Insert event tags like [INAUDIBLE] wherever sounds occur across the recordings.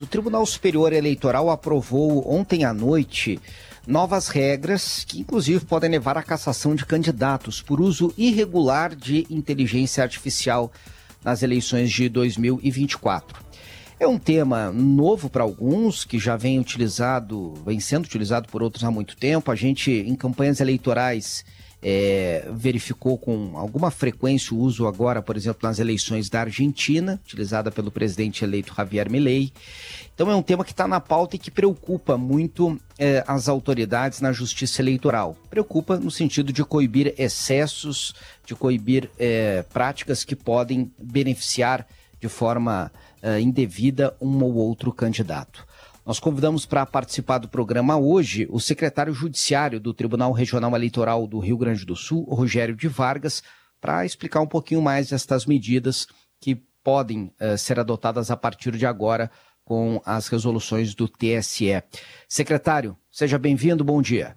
O Tribunal Superior Eleitoral aprovou ontem à noite novas regras que, inclusive, podem levar à cassação de candidatos por uso irregular de inteligência artificial nas eleições de 2024. É um tema novo para alguns, que já vem utilizado, vem sendo utilizado por outros há muito tempo. A gente, em campanhas eleitorais, é, verificou com alguma frequência o uso agora, por exemplo, nas eleições da Argentina, utilizada pelo presidente eleito Javier Milei. Então é um tema que está na pauta e que preocupa muito é, as autoridades na justiça eleitoral. Preocupa no sentido de coibir excessos, de coibir é, práticas que podem beneficiar de forma é, indevida um ou outro candidato. Nós convidamos para participar do programa hoje o secretário judiciário do Tribunal Regional Eleitoral do Rio Grande do Sul, Rogério de Vargas, para explicar um pouquinho mais estas medidas que podem uh, ser adotadas a partir de agora com as resoluções do TSE. Secretário, seja bem-vindo, bom dia.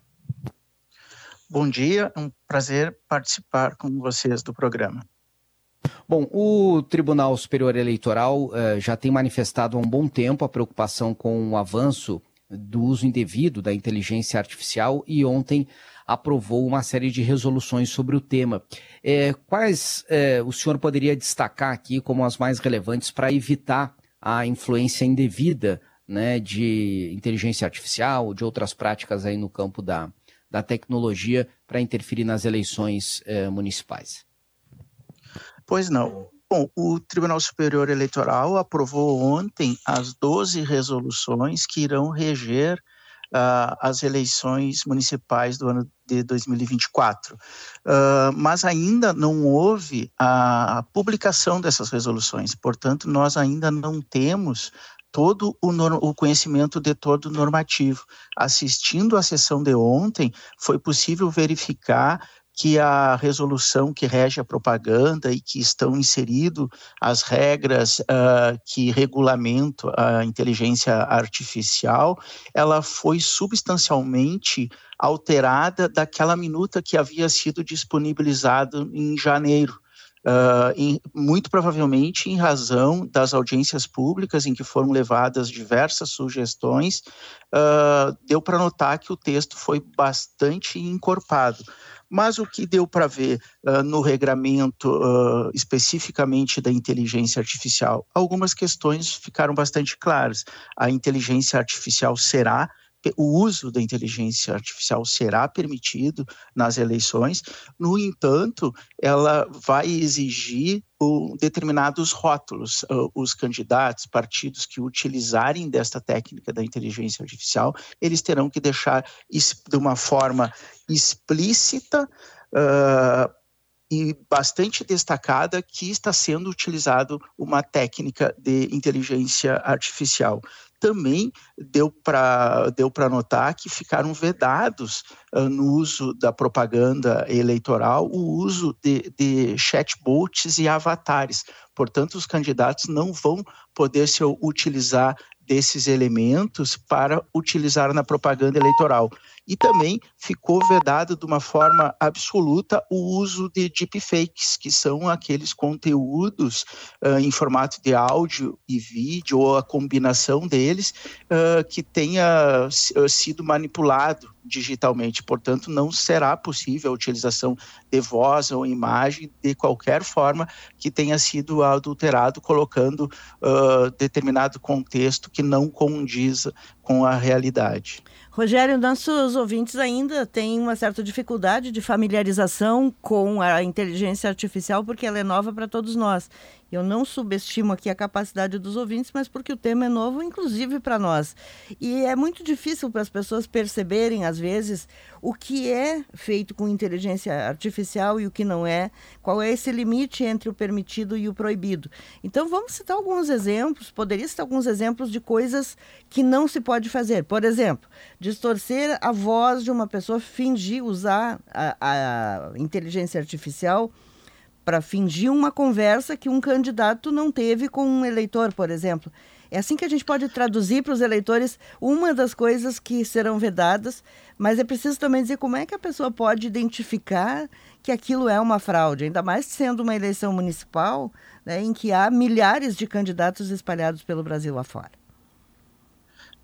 Bom dia, é um prazer participar com vocês do programa. Bom, o Tribunal Superior Eleitoral uh, já tem manifestado há um bom tempo a preocupação com o avanço do uso indevido da inteligência artificial e ontem aprovou uma série de resoluções sobre o tema. É, quais é, o senhor poderia destacar aqui como as mais relevantes para evitar a influência indevida né, de inteligência artificial, de outras práticas aí no campo da, da tecnologia para interferir nas eleições é, municipais? Pois não. Bom, o Tribunal Superior Eleitoral aprovou ontem as 12 resoluções que irão reger uh, as eleições municipais do ano de 2024. Uh, ah, mas ainda não houve a publicação dessas resoluções, portanto, nós ainda não temos todo o, o, conhecimento de todo o normativo. Assistindo à sessão de ontem, foi possível verificar que a resolução que rege a propaganda e que estão inserido as regras uh, que regulamentam a inteligência artificial, ela foi substancialmente alterada daquela minuta que havia sido disponibilizada em janeiro. Uh, em, muito provavelmente em razão das audiências públicas em que foram levadas diversas sugestões, uh, deu para notar que o texto foi bastante encorpado. Mas o que deu para ver uh, no regramento uh, especificamente da inteligência artificial, algumas questões ficaram bastante claras. A inteligência artificial será o uso da inteligência artificial será permitido nas eleições, no entanto, ela vai exigir determinados rótulos. Os candidatos, partidos que utilizarem desta técnica da inteligência artificial, eles terão que deixar de uma forma explícita uh, e bastante destacada que está sendo utilizado uma técnica de inteligência artificial também deu para deu notar que ficaram vedados uh, no uso da propaganda eleitoral o uso de, de chatbots e avatares. Portanto, os candidatos não vão poder se utilizar desses elementos para utilizar na propaganda eleitoral. E também ficou vedado de uma forma absoluta o uso de deepfakes, que são aqueles conteúdos uh, em formato de áudio e vídeo, ou a combinação deles, uh, que tenha sido manipulado digitalmente. Portanto, não será possível a utilização de voz ou imagem de qualquer forma que tenha sido adulterado, colocando uh, determinado contexto que não condiz com a realidade. Rogério, nossos ouvintes ainda têm uma certa dificuldade de familiarização com a inteligência artificial, porque ela é nova para todos nós. Eu não subestimo aqui a capacidade dos ouvintes, mas porque o tema é novo, inclusive para nós. E é muito difícil para as pessoas perceberem, às vezes, o que é feito com inteligência artificial e o que não é, qual é esse limite entre o permitido e o proibido. Então, vamos citar alguns exemplos, poderia citar alguns exemplos de coisas que não se pode fazer. Por exemplo, distorcer a voz de uma pessoa, fingir usar a, a inteligência artificial para fingir uma conversa que um candidato não teve com um eleitor, por exemplo. É assim que a gente pode traduzir para os eleitores uma das coisas que serão vedadas, mas é preciso também dizer como é que a pessoa pode identificar que aquilo é uma fraude, ainda mais sendo uma eleição municipal, né, em que há milhares de candidatos espalhados pelo Brasil afora.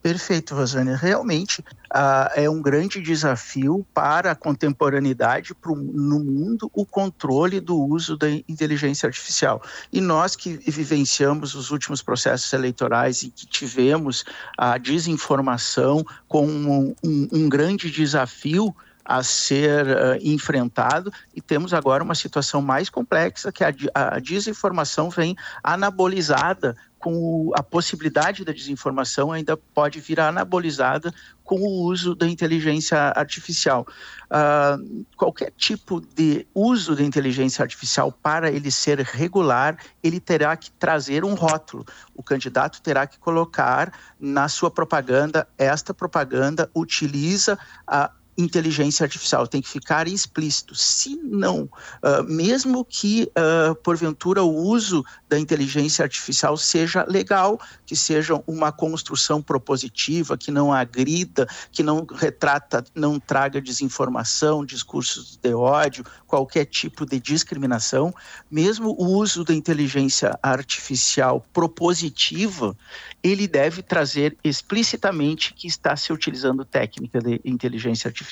Perfeito, Rosane. Realmente uh, é um grande desafio para a contemporaneidade pro, no mundo o controle do uso da inteligência artificial. E nós que vivenciamos os últimos processos eleitorais e que tivemos a desinformação como um, um, um grande desafio a ser uh, enfrentado e temos agora uma situação mais complexa que a, a desinformação vem anabolizada com a possibilidade da desinformação ainda pode vir anabolizada com o uso da inteligência artificial. Uh, qualquer tipo de uso da inteligência artificial, para ele ser regular, ele terá que trazer um rótulo. O candidato terá que colocar na sua propaganda: esta propaganda utiliza a inteligência artificial, tem que ficar explícito. Se não, uh, mesmo que uh, porventura o uso da inteligência artificial seja legal, que seja uma construção propositiva, que não agrida, que não retrata, não traga desinformação, discursos de ódio, qualquer tipo de discriminação, mesmo o uso da inteligência artificial propositiva, ele deve trazer explicitamente que está se utilizando técnica de inteligência artificial.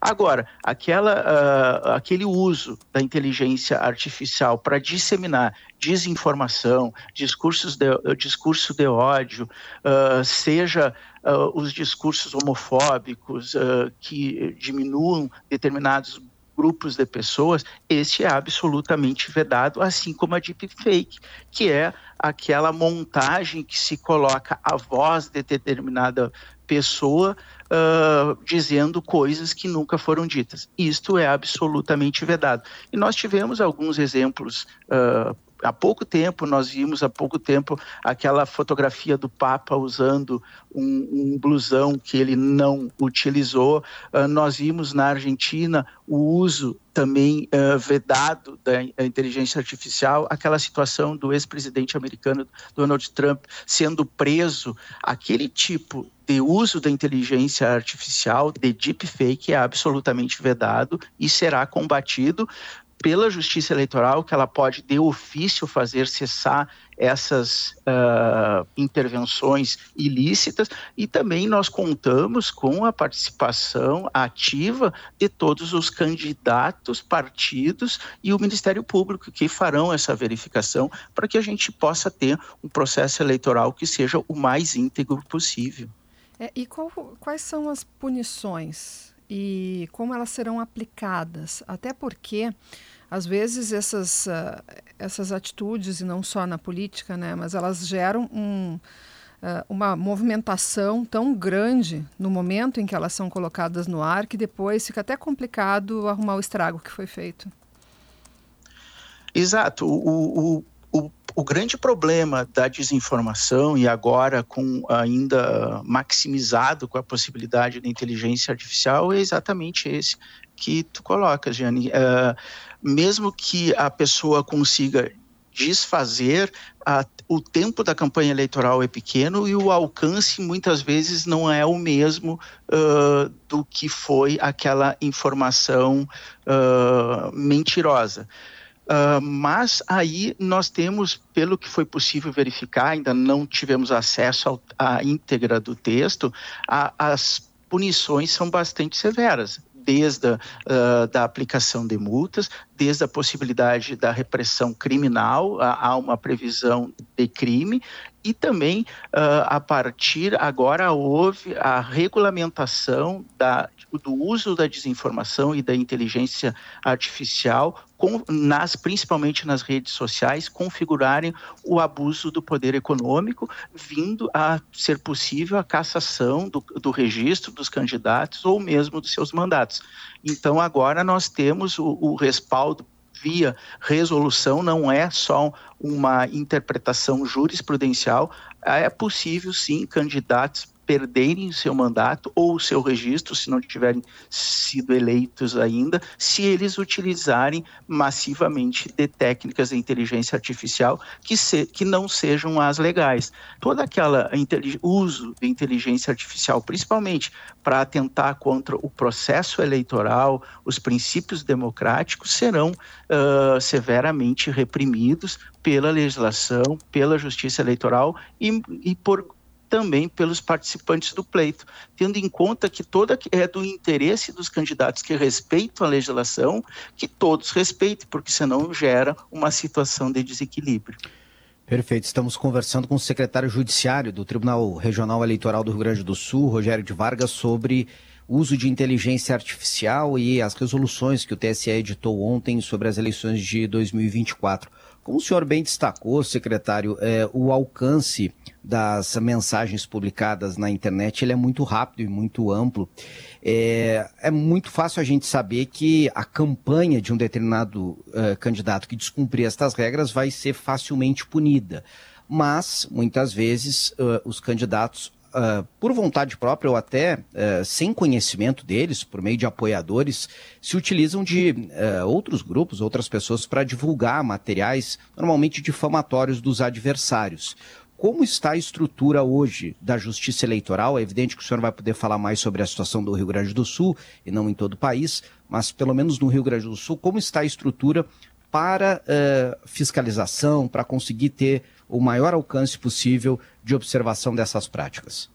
Agora, aquela, uh, aquele uso da inteligência artificial para disseminar desinformação, discursos de, discurso de ódio, uh, seja uh, os discursos homofóbicos que diminuam determinados grupos de pessoas, esse é absolutamente vedado, assim como a deepfake, que é aquela montagem que se coloca a voz de determinada pessoa uh, dizendo coisas que nunca foram ditas. Isto é absolutamente vedado. E nós tivemos alguns exemplos uh, há pouco tempo, nós vimos há pouco tempo aquela fotografia do Papa usando um, um blusão que ele não utilizou. Uh, nós vimos na Argentina o uso também uh, vedado da inteligência artificial, aquela situação do ex-presidente americano Donald Trump sendo preso, aquele tipo de uso da inteligência artificial, de deepfake, é absolutamente vedado e será combatido pela Justiça Eleitoral, que ela pode, de ofício, fazer cessar essas uh, intervenções ilícitas e também nós contamos com a participação ativa de todos os candidatos, partidos e o Ministério Público que farão essa verificação para que a gente possa ter um processo eleitoral que seja o mais íntegro possível. É, e qual, quais são as punições e como elas serão aplicadas? Até porque às vezes essas, uh, essas atitudes, e não só na política, né, mas elas geram um, uh, uma movimentação tão grande no momento em que elas são colocadas no ar que depois fica até complicado arrumar o estrago que foi feito. Exato. O, o, o, o grande problema da desinformação, e agora com ainda maximizado com a possibilidade da inteligência artificial, é exatamente esse que tu colocas, Gianni. Uh, mesmo que a pessoa consiga desfazer, a, o tempo da campanha eleitoral é pequeno e o alcance muitas vezes não é o mesmo uh, do que foi aquela informação uh, mentirosa. Uh, mas aí nós temos, pelo que foi possível verificar, ainda não tivemos acesso à íntegra do texto, a, as punições são bastante severas desde a uh, da aplicação de multas, desde a possibilidade da repressão criminal, há uma previsão de crime, e também, uh, a partir agora, houve a regulamentação da, do uso da desinformação e da inteligência artificial com, nas, principalmente nas redes sociais, configurarem o abuso do poder econômico, vindo a ser possível a cassação do, do registro dos candidatos ou mesmo dos seus mandatos. Então, agora nós temos o, o respaldo via resolução, não é só uma interpretação jurisprudencial, é possível sim candidatos perderem seu mandato ou seu registro, se não tiverem sido eleitos ainda, se eles utilizarem massivamente de técnicas de inteligência artificial que, se, que não sejam as legais. Todo aquele uso de inteligência artificial, principalmente para atentar contra o processo eleitoral, os princípios democráticos, serão uh, severamente reprimidos pela legislação, pela justiça eleitoral e, e por também pelos participantes do pleito, tendo em conta que toda é do interesse dos candidatos que respeitam a legislação, que todos respeitem, porque senão gera uma situação de desequilíbrio. Perfeito. Estamos conversando com o secretário judiciário do Tribunal Regional Eleitoral do Rio Grande do Sul, Rogério de Vargas, sobre uso de inteligência artificial e as resoluções que o TSE editou ontem sobre as eleições de 2024. Como o senhor bem destacou, secretário, é, o alcance das mensagens publicadas na internet ele é muito rápido e muito amplo. É, é muito fácil a gente saber que a campanha de um determinado uh, candidato que descumprir estas regras vai ser facilmente punida. Mas, muitas vezes, uh, os candidatos uh, por vontade própria ou até uh, sem conhecimento deles, por meio de apoiadores, se utilizam de uh, outros grupos, outras pessoas para divulgar materiais, normalmente difamatórios dos adversários. Como está a estrutura hoje da justiça eleitoral? É evidente que o senhor vai poder falar mais sobre a situação do Rio Grande do Sul e não em todo o país, mas pelo menos no Rio Grande do Sul, como está a estrutura para uh, fiscalização, para conseguir ter o maior alcance possível de observação dessas práticas?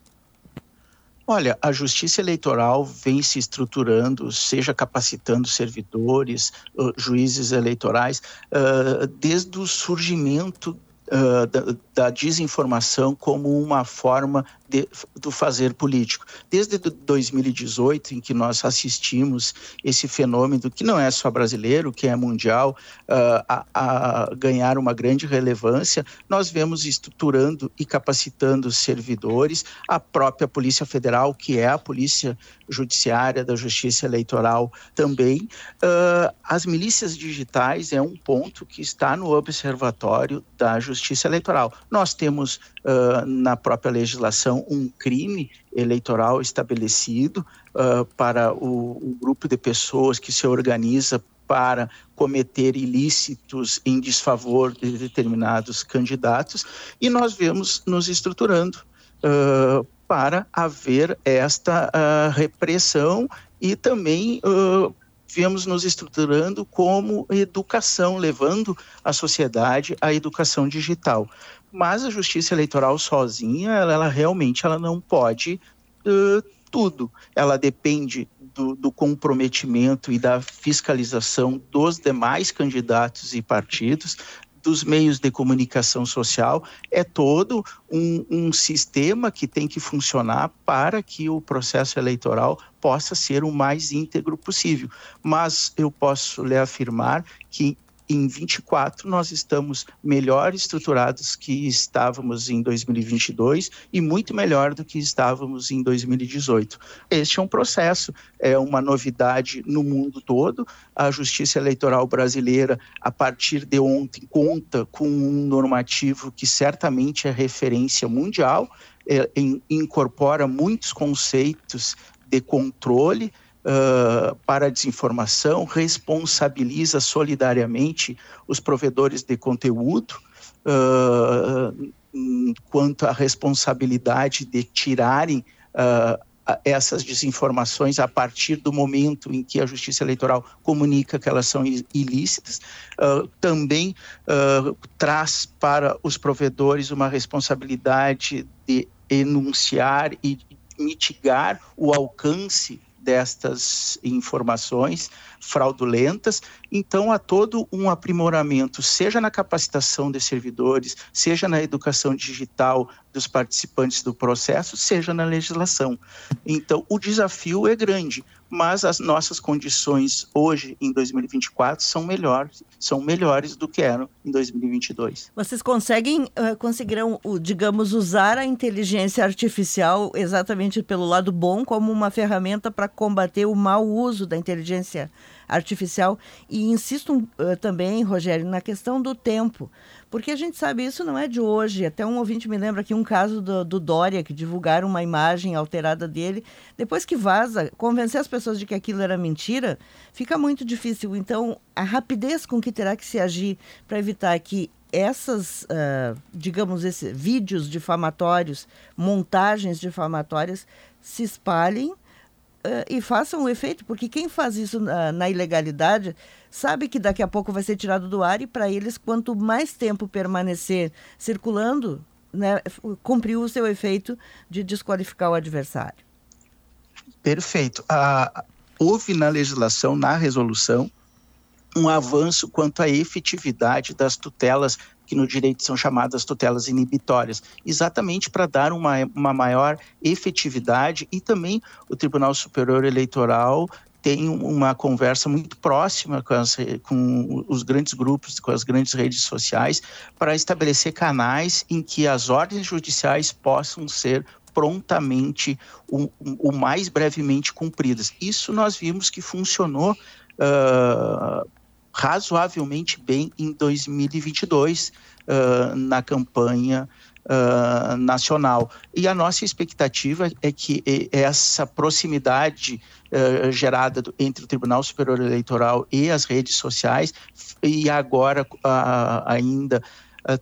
Olha, a justiça eleitoral vem se estruturando, seja capacitando servidores, uh, juízes eleitorais, uh, desde o surgimento uh, da, desinformação como uma forma de, do fazer político. Desde 2018, em que nós assistimos esse fenômeno, que não é só brasileiro, que é mundial, uh, a, a, ganhar uma grande relevância, nós vemos estruturando e capacitando servidores, a própria Polícia Federal, que é a Polícia Judiciária da Justiça Eleitoral também. Uh, as milícias digitais é um ponto que está no observatório da Justiça Eleitoral. Nós temos uh, na própria legislação um crime eleitoral estabelecido uh, para o, o grupo de pessoas que se organiza para cometer ilícitos em desfavor de determinados candidatos, e nós vemos nos estruturando uh, para haver esta uh, repressão e também uh, viemos nos estruturando como educação, levando a sociedade à educação digital. Mas a justiça eleitoral sozinha, ela, ela realmente ela não pode uh, tudo. Ela depende do, do, comprometimento e da fiscalização dos demais candidatos e partidos, dos meios de comunicação social, é todo um, um, sistema que tem que funcionar para que o processo eleitoral possa ser o mais íntegro possível. Mas eu posso lhe afirmar que em 24 nós estamos melhor estruturados que estávamos em 2022 e muito melhor do que estávamos em 2018. Este é um processo, é uma novidade no mundo todo. A Justiça Eleitoral brasileira, a partir de ontem, conta com um normativo que certamente é referência mundial, é, em, incorpora muitos conceitos de controle para a desinformação, responsabiliza solidariamente os provedores de conteúdo uh, quanto à responsabilidade de tirarem uh, essas desinformações a partir do momento em que a Justiça Eleitoral comunica que elas são ilícitas, uh, também uh, traz para os provedores uma responsabilidade de enunciar e mitigar o alcance destas informações fraudulentas. Então, há todo um aprimoramento, seja na capacitação de servidores, seja na educação digital dos participantes do processo, seja na legislação. Então, o desafio é grande, mas as nossas condições hoje, em 2024, são melhores, são melhores do que eram em 2022. Vocês conseguem, conseguirão, digamos, usar a inteligência artificial exatamente pelo lado bom, como uma ferramenta para combater o mau uso da inteligência artificial? E insisto uh, também, Rogério, na questão do tempo. Porque a gente sabe, isso não é de hoje. Até um ouvinte me lembra aqui um caso do, do Dória, que divulgaram uma imagem alterada dele. Depois que vaza, convencer as pessoas de que aquilo era mentira, fica muito difícil. Então, a rapidez com que terá que se agir para evitar que essas, uh, digamos, esses vídeos difamatórios, montagens difamatórias, se espalhem uh, e façam o efeito, porque quem faz isso na, na, ilegalidade sabe que daqui a pouco vai ser tirado do ar e para eles, quanto mais tempo permanecer circulando, né, cumpriu o seu efeito de desqualificar o adversário. Perfeito. Ah, houve na legislação, na resolução, um avanço quanto à efetividade das tutelas que no direito são chamadas tutelas inibitórias, exatamente para dar uma, uma maior efetividade e também o Tribunal Superior Eleitoral tem uma conversa muito próxima com, as, com, os grandes grupos, com as grandes redes sociais, para estabelecer canais em que as ordens judiciais possam ser prontamente, o, o mais brevemente cumpridas. Isso nós vimos que funcionou uh, razoavelmente bem em 2022 uh, na campanha uh, nacional. E a nossa expectativa é que essa proximidade uh, gerada do, entre o Tribunal Superior Eleitoral e as redes sociais, e agora ainda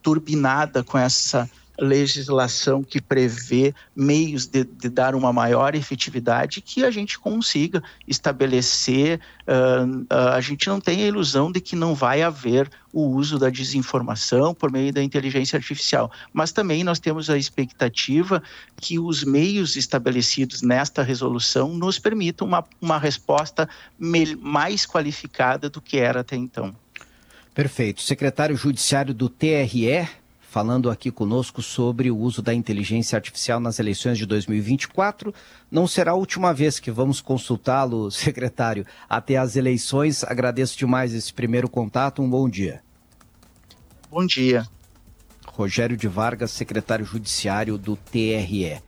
turbinada com essa legislação que prevê meios de, de, dar uma maior efetividade que a gente consiga estabelecer. Uh, uh, a gente não tem a ilusão de que não vai haver o uso da desinformação por meio da inteligência artificial, mas também nós temos a expectativa que os meios estabelecidos nesta resolução nos permitam uma, uma resposta mais qualificada do que era até então. Perfeito. Secretário Judiciário do TRE, falando aqui conosco sobre o uso da inteligência artificial nas eleições de 2024. Não será a última vez que vamos consultá-lo, [LAUGHS] secretário, até as eleições. Agradeço demais esse primeiro contato. Um bom dia. Bom dia. Rogério de Vargas, secretário judiciário do TRE.